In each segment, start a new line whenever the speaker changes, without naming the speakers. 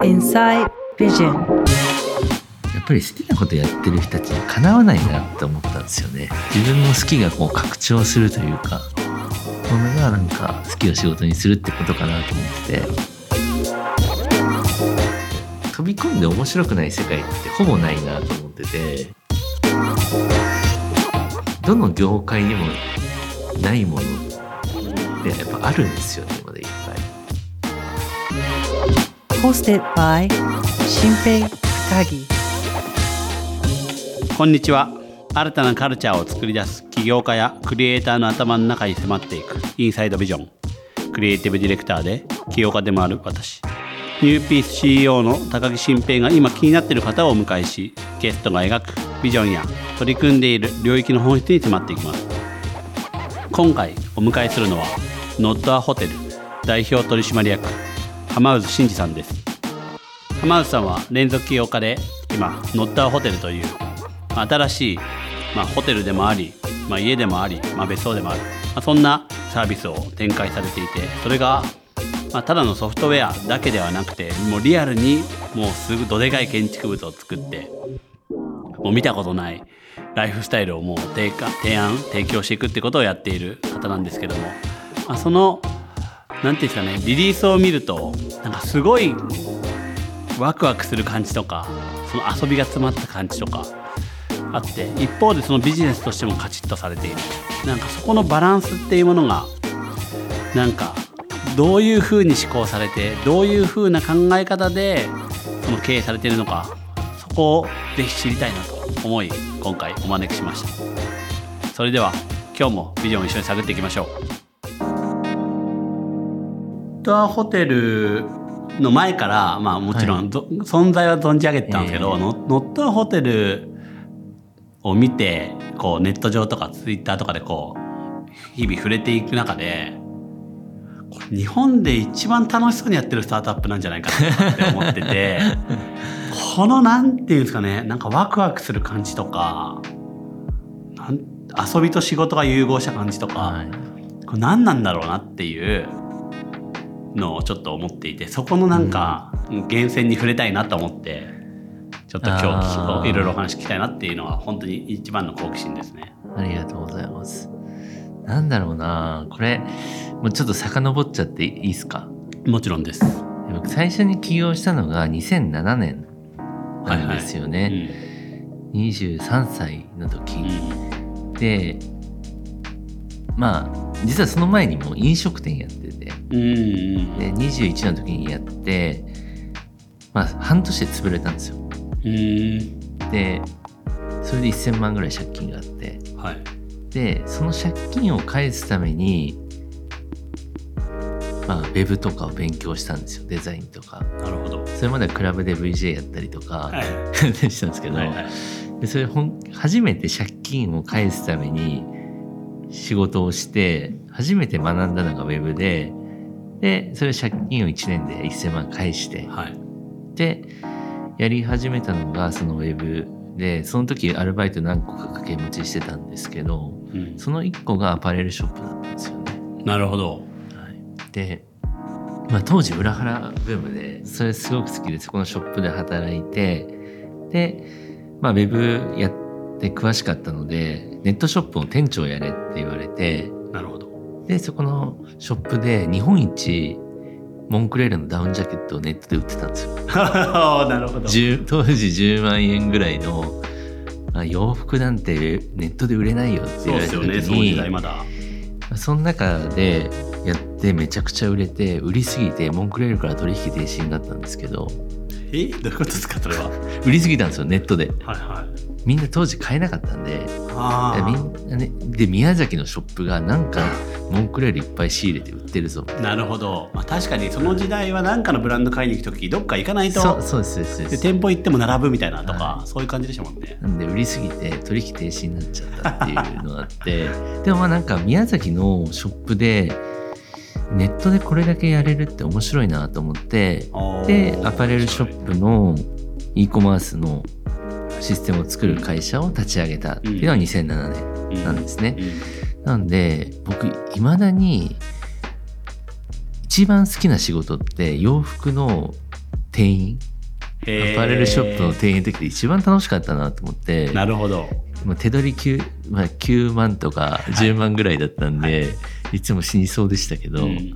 Inside Vision
やっぱり好きなことやってる人たちにかなわないなって思ったんですよね。自分の好きがこう拡張するというかこれがなんか好きを仕事にするってことかなと思って。て飛び込んで面白くない世界ってほぼないなと思ってて。どの業界にもないものってやっぱあるんですよねまだいっぱい
Hosted by 新平高木
こんにちは。新たなカルチャーを作り出す起業家やクリエイターの頭の中に迫っていくインサイドビジョンクリエイティブディレクターで起業家でもある私。ニューピース CEO の高木新平が今気になっている方をお迎えしゲストが描くビジョンや取り組んでいる領域の本質に迫っていきます。今回お迎えするのはノットアホテル代表取締役浜渦真二さんです。浜内さんは連続起業家で今ノッターホテルという新しい、まあ、ホテルでもあり、まあ、家でもあり、まあ、別荘でもある、まあ、そんなサービスを展開されていてそれが、まあ、ただのソフトウェアだけではなくてもうリアルにもうすぐどでかい建築物を作ってもう見たことないライフスタイルをもう提提案提供していくってことをやっている方なんですけども、まあ、そのなんていうんですかねリリースを見るとなんかすごいワクワクする感じとかその遊びが詰まった感じとかあって一方でそのビジネスとしてもカチッとされている。なんかそこのバランスっていうものがなんかどういうふうに思考されてどういうふうな考え方でその経営されているのかそこをぜひ知りたいなと思い今回お招きしました。それでは今日もビジョン一緒に探っていきましょう。ドアホテルの前から、まあもちろんど、存在は存じ上げてたんですけど、
ええ。
ノノットホテルを見て、こうネット上とかツイッターとかでこう、日々触れていく中で、日本で一番楽しそうにやってるスタートアップなんじゃないかなって思ってて、このなんていうんですかね、なんかワクワクする感じとか、遊びと仕事が融合した感じとか、
はい。
これ何なんだろうなっていうのをちょっと思っていてそこのなんか源泉に触れたいなと思ってちょっと今日いろいろお話聞きたいなっていうのは本当に一番の好奇心ですね。
ありがとうございます。なんだろうな。これもうちょっと遡っちゃっていいですか？
もちろんです。
僕最初に起業したのが2007年なんですよね、23歳の時、
うん。
でまあ実はその前にも飲食店やってて。
うんうん
で21の時にやってまあ半年で潰れたんですよ。
うん
でそれで1000万ぐらい借金があって。
はい。
でその借金を返すためにまあウェブとかを勉強したんですよ。デザインとか。
なるほど。
それまではクラブで VJ やったりとか、
はい。
したんですけど、
はいはい。
でそれほん初めて借金を返すために仕事をして初めて学んだのがウェブででそれ借金を1年で1000万返して
はい
でやり始めたのがそのウェブでその時アルバイト何個か掛け持ちしてたんですけど
うん
その1個がアパレルショップだったんですよね。
なるほど。
はい、で、まあ、当時裏腹ブームでそれすごく好きでそこのショップで働いてで、まあ、ウェブやって詳しかったのでネットショップの店長やれって言われて
なるほど。
でそこのショップで日本一モンクレールのダウンジャケットをネットで売ってたんですよ。
なるほど。
10当時10万円ぐらいのあ洋服なんてネットで売れないよって
そ
言われた時
うですよね。そ。
その中でやってめちゃくちゃ売れて売りすぎてモンクレールから取引停止になったんですけど
え？どういうことですかそれは？
売りすぎたんですよネットで
はいはい。
みんな当時買えなかったんで
あ
みんなねで宮崎のショップがなんかモンクレールいっぱい仕入れて売ってるぞ
あ。なるほど。まあ確かにその時代は何かのブランド買いに行くときどっか行かないと。
そうそうですそうですそうで
です店舗行っても並ぶみたいなとか、
は
そういう感じでしたもんね。
なんで売りすぎて取引停止になっちゃったっていうのがあって でもまあなんか宮崎のショップでネットでこれだけやれるって面白いなと思ってでアパレルショップの e コマースのシステムを作る会社を立ち上げたっていうのは2007年なんですね。
うん。
なんで僕いまだに1一番好きな仕事って洋服の店員。
へ
アパレルショップの店員の時で一番楽しかったなと思って。
なるほど。
まあ手取り 9,、まあ、9万とか10万ぐらいだったんで、い、つも死にそうでしたけど、
うん。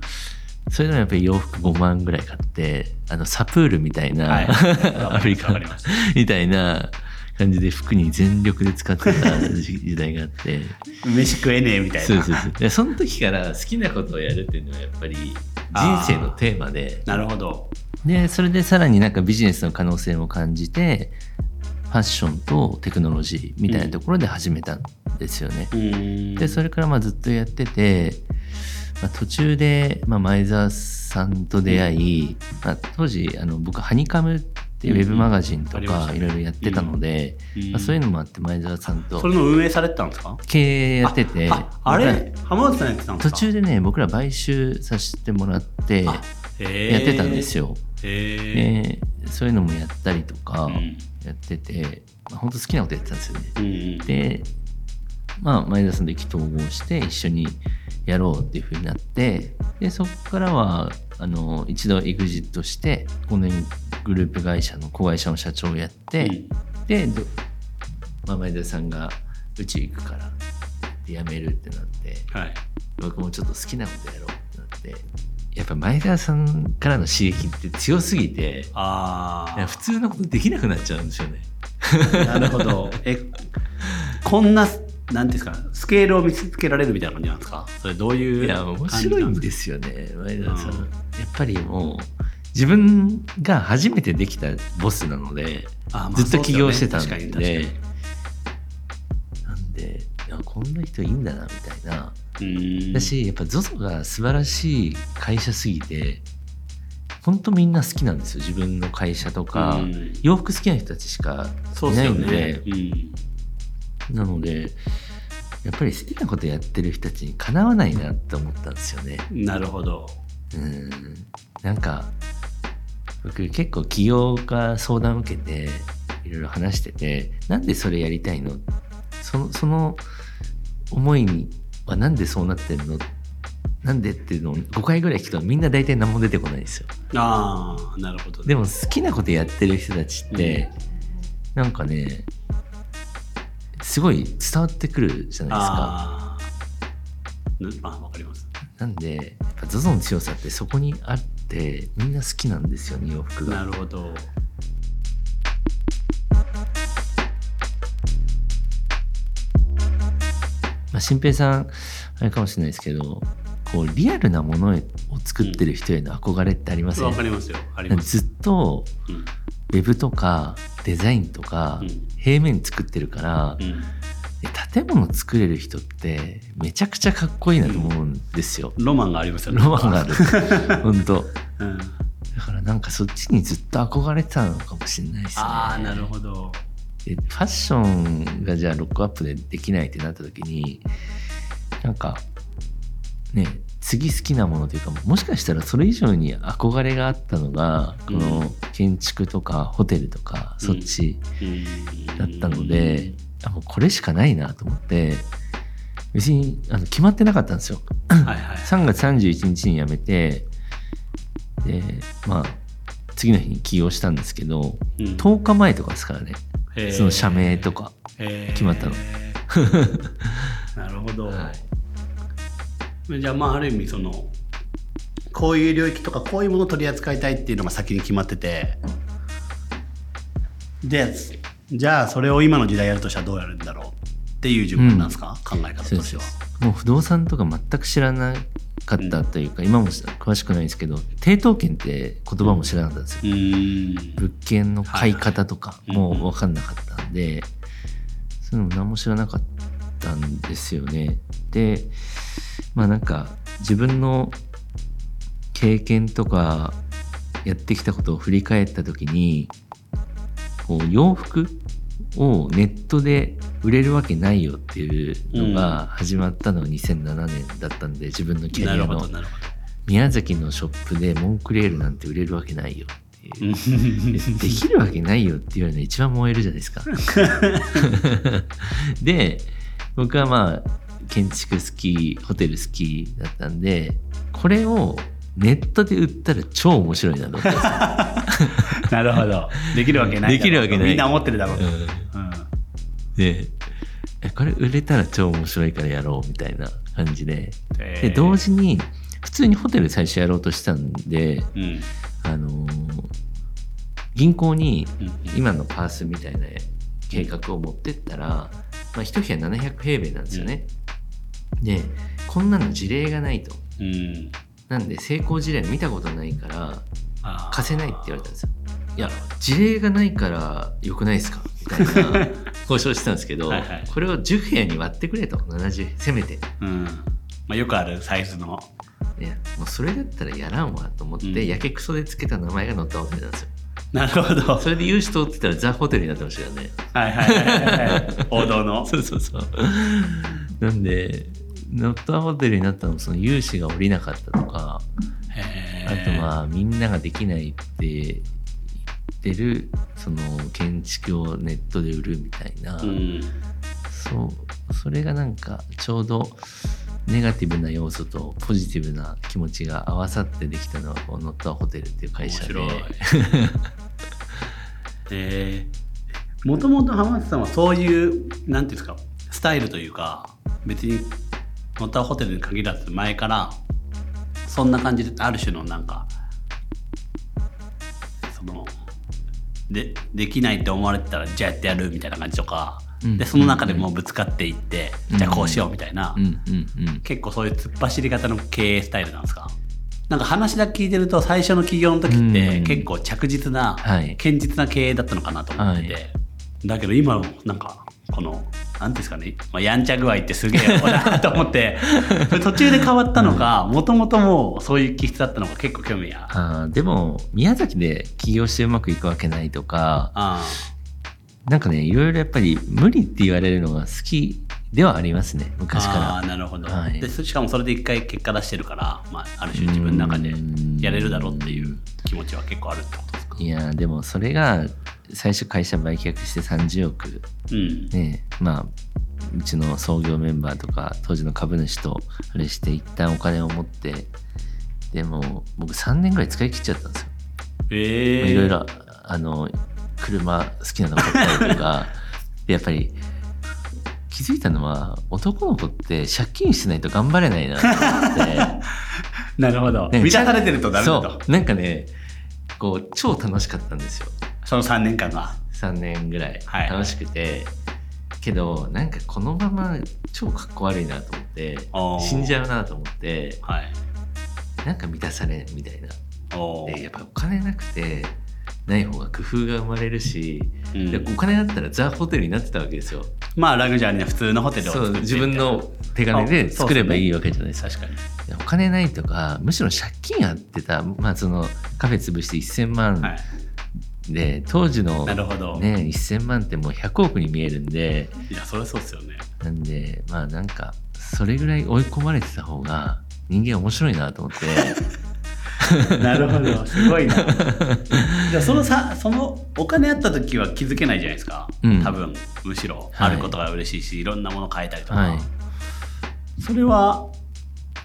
それでもやっぱり洋服5万ぐらい買ってあのサプールみたいな、
はい。
アフリカ
わかります
みたいな感じで服に全力で使ってた時時代があって。
飯食えねえみたいな。
そうそうそう。でその時から好きなことをやるっていうのはやっぱり人生のテーマで。
なるほど。
でそれでさらになんかビジネスの可能性を感じてファッションとテクノロジーみたいなところで始めたんですよね。
うん。
でそれからまあずっとやってて、まあ、途中で、まあ、前澤さんと出会い、まあ、当時あの僕ハニカムウェブマガジンとかいろいろやってたので、そういうのもあって前澤さんと
それの運営されてたんですか？
経営やってて
ああれ？浜内さんやってたんですか？
途中でね僕ら買収させてもらってやってたんですよ。でそういうのもやったりとか
うん。
やってて、まあ、本当好きなことやってたんですよね。
うんうん。
で、まあ、前田さんと意気投合して一緒にやろうっていうふうになってでそこからはあの一度エグジットして5年グループ会社の子会社の社長をやって、で、どまあ、前田さんが宇宙行くからで辞めるってなって
はい。
僕もちょっと好きなことやろうってなってやっぱ前田さんからの刺激って強すぎて
あ
普通のことできなくなっちゃうんですよね。
あなるほど。えこんななんていうんですかスケールを見つけられるみたいな感じなんですか？それどういう
いや面白いん
す
ですよね前田さん、
うん。
やっぱりもう自分が初めてできたボスなので
あまあ
ずっと起業してたんで。
確か
なんでいやこんな人いいんだなみたいな。
にうん。
だしやっぱ ZOZO が素晴らしい会社すぎて本当みんな好きなんですよ自分の会社とか、
うん。
洋服好きな人たちしかいないんで。
ね。うん
なのでやっぱり好きなことやってる人たちにかなわないなって思ったんですよね。
なるほど。
うん。なんか僕結構起業家相談受けていろいろ話しててなんでそれやりたいの？そのその思いにはなんでそうなってんの？なんでっていうのを5回ぐらい聞くとみんな大体何も出てこないんですよ。
ああなるほど
でも好きなことやってる人たちって、なんかねすごい伝わってくるじゃないですか。
あわかります。
なんでやっぱ ZOZO の強さってそこにあってみんな好きなんですよね洋服が。
なるほど。
まあ、新平さんあれかもしれないですけどこうリアルなものを作ってる人への憧れってありません、
わかりますよ。あります。
ずっと
うん
ウェブとかデザインとか
うん。
平面作ってるから、
うん。
え建物作れる人ってめちゃくちゃかっこいいなと思うんですよ、
ロマンがありますよね。
ロマンがある。本当。
うん。
だからなんかそっちにずっと憧れてたのかもしれないですね。
ああなるほど。
でファッションがじゃあロックアップでできないってなった時になんかね次好きなものというかもしかしたらそれ以上に憧れがあったのがこ
うん。
の建築とかホテルとかそっち
うん。
だったので、あもうこれしかないなと思って別にあの決まってなかったんですよ。
はいはい。
3月31日に辞めてでまあ次の日に起業したんですけど
うん。
10日前とかですからね。その社名とか。決まったの。
なるほど、
はい
じゃあまあある意味そのこういう領域とかこういうものを取り扱いたいっていうのが先に決まってて。でじゃあそれを今の時代やるとしたらどうやるんだろうっていう順番なんですか、考え方としては。
です。もう不動産とか全く知らなかったというか、今も詳しくないんですけど抵当権って言葉も知らなかったんですよ、
うーん。
物件の買い方とかもう分かんなかったんで、そういうのも何も知らなかったんですよね。でまあなんか自分の経験とかやってきたことを振り返った時にこう洋服をネットで売れるわけないよっていうのが始まったのが2007年だったんで自分のキャリアの宮崎のショップでモンクレールなんて売れるわけないよっていう。
ど
できるわけないよって言われるのが一番燃えるじゃないですか。で僕はまあ建築好きホテル好きだったんでこれをネットで売ったら超面白いなと思って。
なるほど。できるわけない
できるわけない
みんな思ってるだろうと、
うん。
うん
でえこれ売れたら超面白いからやろうみたいな感じで。
へー。
で同時に普通にホテル最初やろうとしたんで
うん。
あのー銀行に
うん。
今のパースみたいな計画を持ってったら、まあ、一部屋700平米なんですよね。でこんなの事例がないと。
うん
なんで成功事例見たことないから貸せないって言われたんですよ。いや事例がないから良くないですか？みたいな 交渉してたんですけど
はいはい
これを10部屋に割ってくれと70せめて。
うんまあ、よくあるサイズの
いやもうそれだったらやらんわと思って、
うん
やけくそでつけた名前が載ったホテルなんですよ。
なるほど。
それで融資通ってたらザ・ホテルになってましたよね。
はいはいはいはいはい。王道の。
そうそうそう。なんで、ノットホテルになったのもその融資が下りなかったとか、
へ
あ
ー
とまあみんなができないって言ってるその建築をネットで売るみたいな、
うん。
そう。それがなんかちょうどネガティブな要素とポジティブな気持ちが合わさってできたのがこのノットホテルっていう会社で。
面白い。え、もともと浜松さんはそういうなんていうんですかスタイルというか別にノッターホテルに限らず前からそんな感じである種のなんかそのでできないって思われてたらじゃあやってやるみたいな感じとか、でその中でもうぶつかっていって、
うん。
じゃあこうしようみたいな、結構そういう突っ走り型の経営スタイルなんですか？なんか話だけ聞いてると最初の起業の時って
うん。
結構着実な、
はい。
堅実な経営だったのかなと思ってて、
はい。
だけど今のなんかこのなんていうんですかね、まあ、やんちゃ具合ってすげえなと思って。途中で変わったのかもともともうそういう気質だったのか結構興味や
あーでも宮崎で起業してうまくいくわけないとか
あ
なんかねいろいろやっぱり無理って言われるのが好きではありますね
あ
昔から。
あーなるほど、
はい。
でしかもそれで一回結果出してるから、まあ、ある種自分の中でやれるだろうっていう気持ちは結構あるってことですか？
いやでもそれが最初会社売却して30億
うん。
ねまあうちの創業メンバーとか当時の株主とあれして一旦お金を持ってでも僕3年ぐらい使い切っちゃったんですよ。
ええ
いろいろあの車好きなの買ったりとか でやっぱり気づいたのは男の子って借金してないと頑張れないなと思って。
なるほど。
ね
満たされてるとダメだと。
そう。なんかねこう超楽しかったんですよ。
その3年間が。
3年ぐらい。
はい。
楽しくて、けどなんかこのまま超かっこ悪いなと思って死んじゃうなと思って
はい。
なんか満たされんみたいな。でやっぱお金なくてない方が工夫が生まれるし、
うん。
でお金だったらザ・ホテルになってたわけですよ。
まあラグジュアリーな普通のホテルを
そう自分の手金で作ればいいわけじゃないですか。
確かに。
でお金ないとかむしろ借金あってた、まあ、そのカフェ潰して1000万
はい。
で、当時の、ね、1000万ってもう100億に見えるんで
いや、それそうですよね。
なんでまあなんかそれぐらい追い込まれてた方が人間面白いなと思って
なるほど。すごいな。じゃあそのさ、そのお金あった時は気づけないじゃないですか。
うん
多分、むしろ、
はい
あることが嬉しいし、いろんなもの変えたりとか。
はい
それは、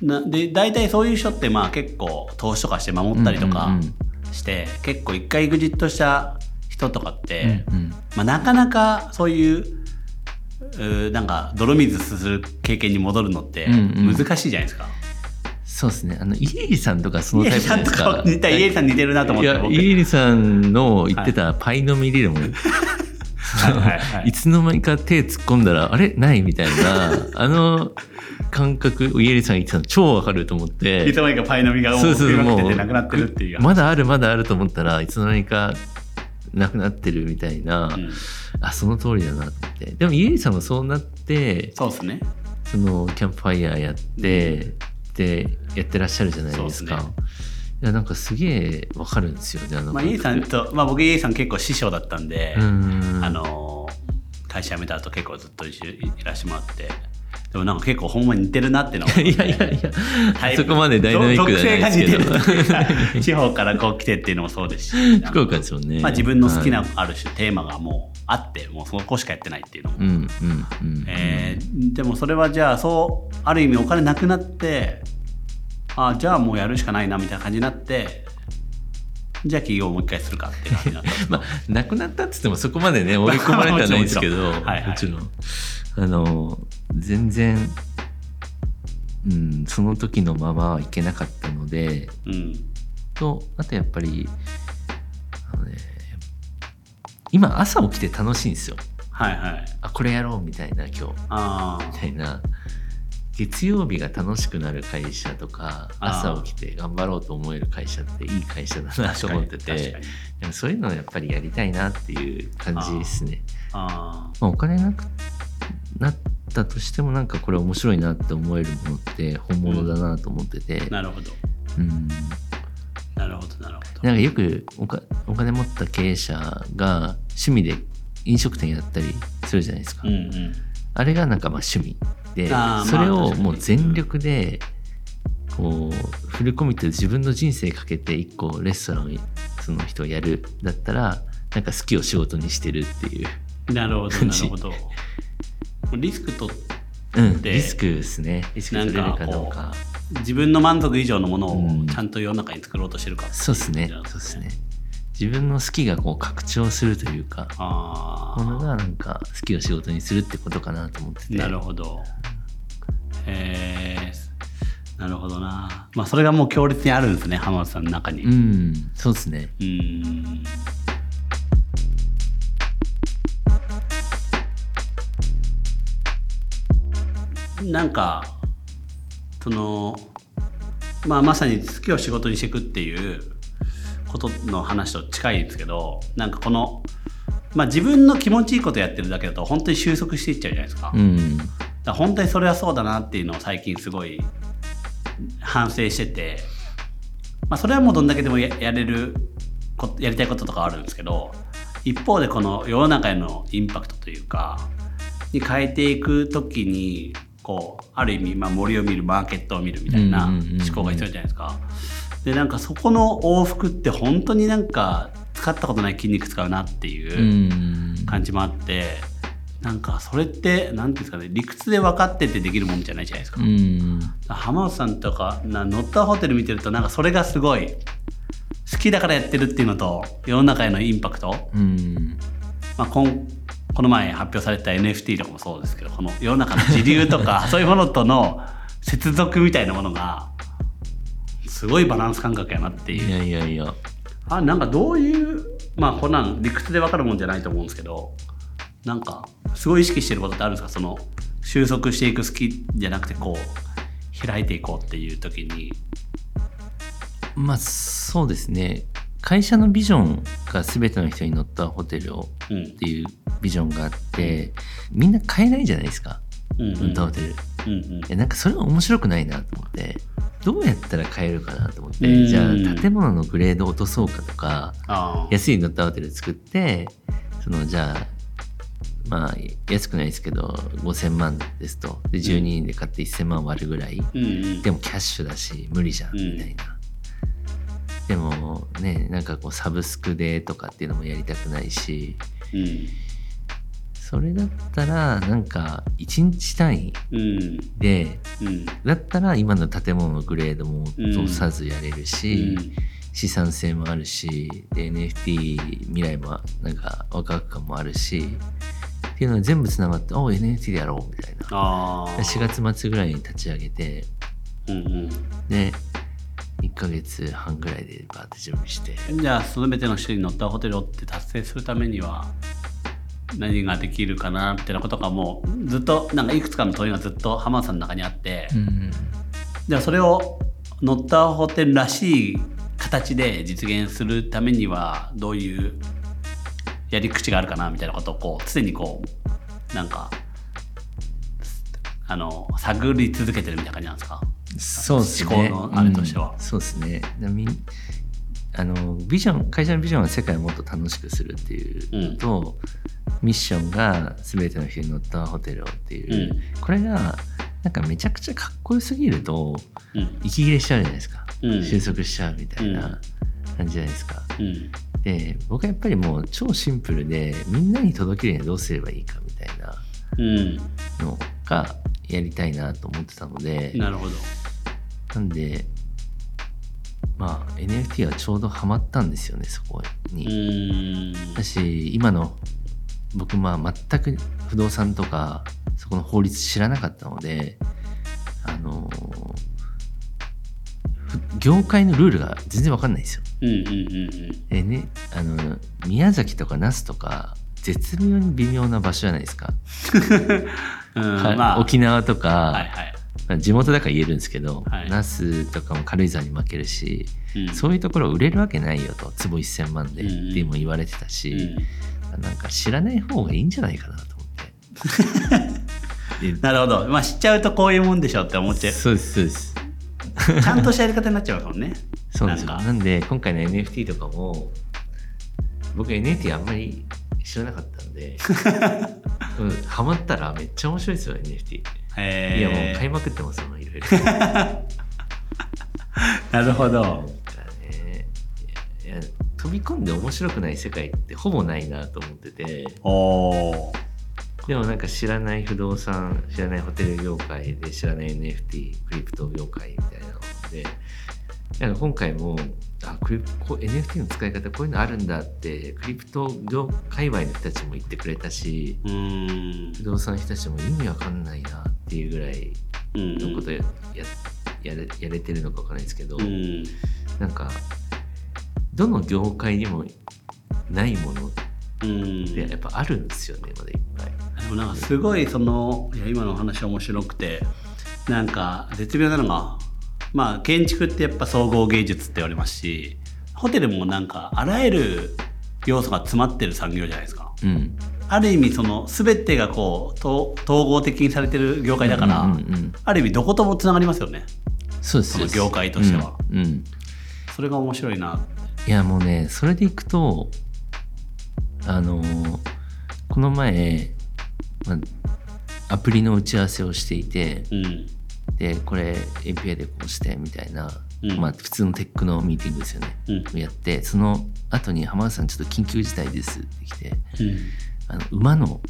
なで大体そういう人ってまあ結構投資とかして守ったりとか
うんうんうん
して、結構一回エグジットした人とかって、
うんうん
まあ、なかなかそういううーなんか泥水する経験に戻るのって
うんうん
難しいじゃないですか。
そうですね。あの家入さんとかその
家
タイプじゃ
入さんと
ないですか。
か似た家入さん似てるなと思っ
いや
て僕
家入さんの言ってたパイの実理論、
はいはい
つの間にか手突っ込んだらあれ？ないみたいなあの感覚家入さん言ってたの超わかると思って。
いつの間にかパイの実がもう
そうそうもう
なくなってるっていう。
まだあるまだあると思ったらいつの間にかなくなってるみたいな、
うん。
あその通りだなと思って。でも家入さんもそうなって
そうですね。
そのキャンプファイヤーやって、でやってらっしゃるじゃないですか。いやなんかすげえわかるんですよねあの
まあ、家入さんと、まあ、僕家入さん結構師匠だったんで、
うん。
あの会社辞めた後結構ずっと一緒にいらしてもらってでもなんか結構ほんまに似てるなっていうのを
いやいやいや、
はい
そこまでダイナミックじゃないですけど。
地方からこう来てっていうのもそうですし。
福岡ですよね。
まあ、自分の好きな
はい
ある種テーマがもうあってもうそこしかやってないっていうのも、
うんうんうん
えーでもそれはじゃあそうある意味お金なくなってあじゃあもうやるしかないなみたいな感じになってじゃあ起業をもう一回するかって感じになった。
まあなくなったっつってもそこまでね追い込まれてはないんですけど。
はい。
もちろんあの全然うんその時のままはいけなかったので
うん。
とあとやっぱりあのね今朝起きて楽しいんですよ。
はいはい。
あこれやろうみたいな今日。
あ
みたいな。月曜日が楽しくなる会社とか朝起きて頑張ろうと思える会社っていい会社だなと思っててでもそういうのをやっぱりやりたいなっていう感じですね。
あ
まあ、お金なくなったとしてもなんかこれ面白いなって思えるものって本物だなと思ってて、
あなるほど。
うん、
なるほどなるほど。
なんかよくおかお金持った経営者が趣味で飲食店やったりするじゃないですか。
うんうん。
あれがなんかまあ趣味でそれをもう全力でこうフルコミットで自分の人生かけて一個レストランをその人をやるだったらなんか好きを仕事にしてるっていう、
なるほどなるほどリスクと
うん、
で
リスクですね。リスク取れるかどうか。
自分の満足以上のものを
うん。
ちゃんと世の中に作ろうとしてるか。ってい
そうですね。そうですね。自分の好きがこう拡張するというか
あ
ものがなんか好きを仕事にするってことかなと思ってて。
あなるほど。へえなるほどな。まあそれがもう強烈にあるんですね浜田さんの中に。
うん。そうですね。
うんなんかそのまあまさに好きを仕事にしていくっていうことの話と近いんですけどなんかこの、まあ、自分の気持ちいいことやってるだけだと本当に収束していっちゃうじゃないですか,、だか
うん
ら本当にそれはそうだなっていうのを最近すごい反省してて、まあ、それはもうどんだけでもややれるこやりたいこととかあるんですけど一方でこの世の中へのインパクトというかに変えていく時にこうある意味、まあ、森を見るマーケットを見るみたいな思考が必要じゃないですか。でなんかそこの往復って本当になんか使ったことない筋肉使うなっていううん。感じもあって、なんかそれって何ていうんですかね理屈で分かっててできるもんじゃないじゃないですか。
うん。
浜松さんとかなノッターホテル見てるとなんかそれがすごい好きだからやってるっていうのと世の中へのインパクト、
うん。
まあ、こんこの前発表された NFT とかもそうですけどこの世の中の時流とか そういうものとの接続みたいなものがすごいバランス感覚やなっていう。
いやいやいや。
あなんかどういうまあこんなん理屈で分かるもんじゃないと思うんですけどなんかすごい意識してることってあるんですか？その収束していく好きじゃなくてこう開いていこうっていう時に。
まあそうですね。会社のビジョンが全ての人に乗ったホテルを
うん。
っていうビジョンがあってみんな買えないじゃないですか。
うんうん。
乗ったホテル、
うんうん。
えなんかそれは面白くないなと思ってどうやったら買えるかなと思って、
うん。
じゃあ建物のグレード落とそうかとか
あ
安い乗ったホテル作ってそのじゃあまあ安くないですけど5000万ですと。で12人で買って1000万割るぐらい、
うんうん。
でもキャッシュだし無理じゃん
うん。
みたいな、でもねなんかこうサブスクでとかっていうのもやりたくないし。
うん
それだったらなんか1日単位
うん
で
うん
だったら今の建物のグレードも落とさずやれるし、資産性もあるしで NFT 未来もなんかワクワク感もあるしっていうのが全部つながって「お NFT でやろう」みたいな。
ああ
4月末ぐらいに立ち上げて
うんうん。
で1ヶ月半ぐらいでバーって準備して。
じゃあ全ての人に乗ったホテルをって達成するためには何ができるかなってなことがもうずっとなんかいくつかの問いがずっと浜田さんの中にあって、
うん
じゃあそれを乗ったホテルらしい形で実現するためにはどういうやり口があるかなみたいなことをこう常にこうなんかあの探り続けてるみたいな感じなんですか？
そうですね。
思考のあれとしては。
うん。そうですねあのビジョン会社のビジョンは世界をもっと楽しくするっていうのと、ミッションが全ての人に乗ったホテルをっていう、
うん。
これがなんかめちゃくちゃかっこよすぎると
うん。
息切れしちゃうじゃないですか、
うん。
収束しちゃうみたいな感じじゃないですか。
うん。
で僕はやっぱりもう超シンプルでみんなに届けるにはどうすればいいかみたいな
うん。
のがやりたいなと思ってたので。
なるほど。
なんでまあ NFT はちょうどハマったんですよねそこ
う
に。だし今の僕まあ全く不動産とかそこの法律知らなかったのであのふ業界のルールが全然わかんないんですよ。
うんうんうん
でねあの宮崎とか那須とか絶妙に微妙な場所じゃないですか。
うんまあ
沖縄とか、
はいはい
まあ地元だから言えるんですけど、
はい。
那須とかも軽井沢に負けるし、
うん。
そういうところ売れるわけないよと。坪1000万で、
うん
も言われてたし、
うん。
なんか知らない方がいいんじゃないかなと思って。で
なるほど。まあ知っちゃうとこういうもんでしょって思っちゃう。
そうですそうです。
ちゃんとしたやり方になっちゃうかもね。
そうなんですよ。
なん
で今回の NFT とかも僕 NFT あんまり知らなかったんで、うん、ハマったらめっちゃ面白いですよ NFT。
へ
いやもう買い
え
まくってますよいろいろ。
なるほど。
飛び込んで面白くない世界ってほぼないなと思ってて。でもなんか知らない不動産知らないホテル業界で知らない NFT クリプト業界みたいなので。今回もあクリこう NFT の使い方こういうのあるんだってクリプト業界隈の人たちも言ってくれたし不動産の人たちも意味わかんないなっていうぐらい
うん。
のことや,、ややれやれてるのかわかんないですけど、
うん。
なんかどの業界にもないものっ
うん。
てやっぱあるんですよねまだいっぱい。
でもなんかすごいそのいや今のお話面白くてなんか絶妙なのがまあ建築ってやっぱ総合芸術って言われますしホテルもなんかあらゆる要素が詰まってる産業じゃないですか。
うん
ある意味その全てがこうと統合的にされてる業界だから、
うんうんうん
ある意味どこともつながりますよね。
そうです
その業界としては。
うん、うん。
それが面白いない
やもうねそれでいくとあのーこの前、まあアプリの打ち合わせをしていて
うん。
でこれ API でこうしてみたいな、
うん。
まあ普通のテックのミーティングですよね、
うん。
やってその後に浜田さんちょっと緊急事態ですって来て
うん
あの馬の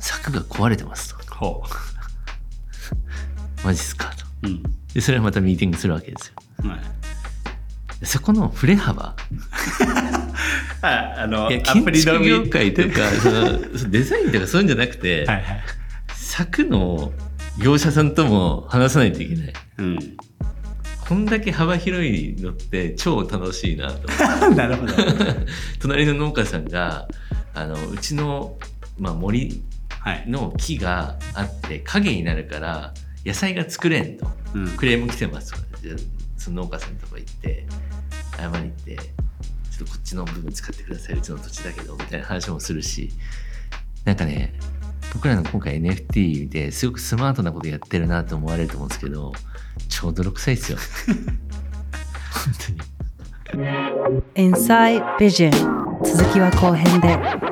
柵が壊れてますと。
ほ
マジっすかと。
ううん。
でそれはまたミーティングするわけですよ。
はい。
でそこの振れ幅。
ああの
いや建築業界とか そのそのデザインとかそういうんじゃなくて、
はい。はい
柵の業者さんとも話さないといけない。
うん。
こんだけ幅広いのって超楽しいなと
なるほど。
隣の農家さんがあのうちの、まあ、森
はい。
の木があって影になるから野菜が作れんと
うん。
クレーム来てます。とかじゃあその農家さんとか行って謝りに行ってちょっとこっちの部分使ってくださいうちの土地だけどみたいな話もするし。なんかね僕らの今回 NFT ですごくスマートなことやってるなと思われると思うんですけど超泥臭いですよ。本当に。
Inside Vision 続きは後編で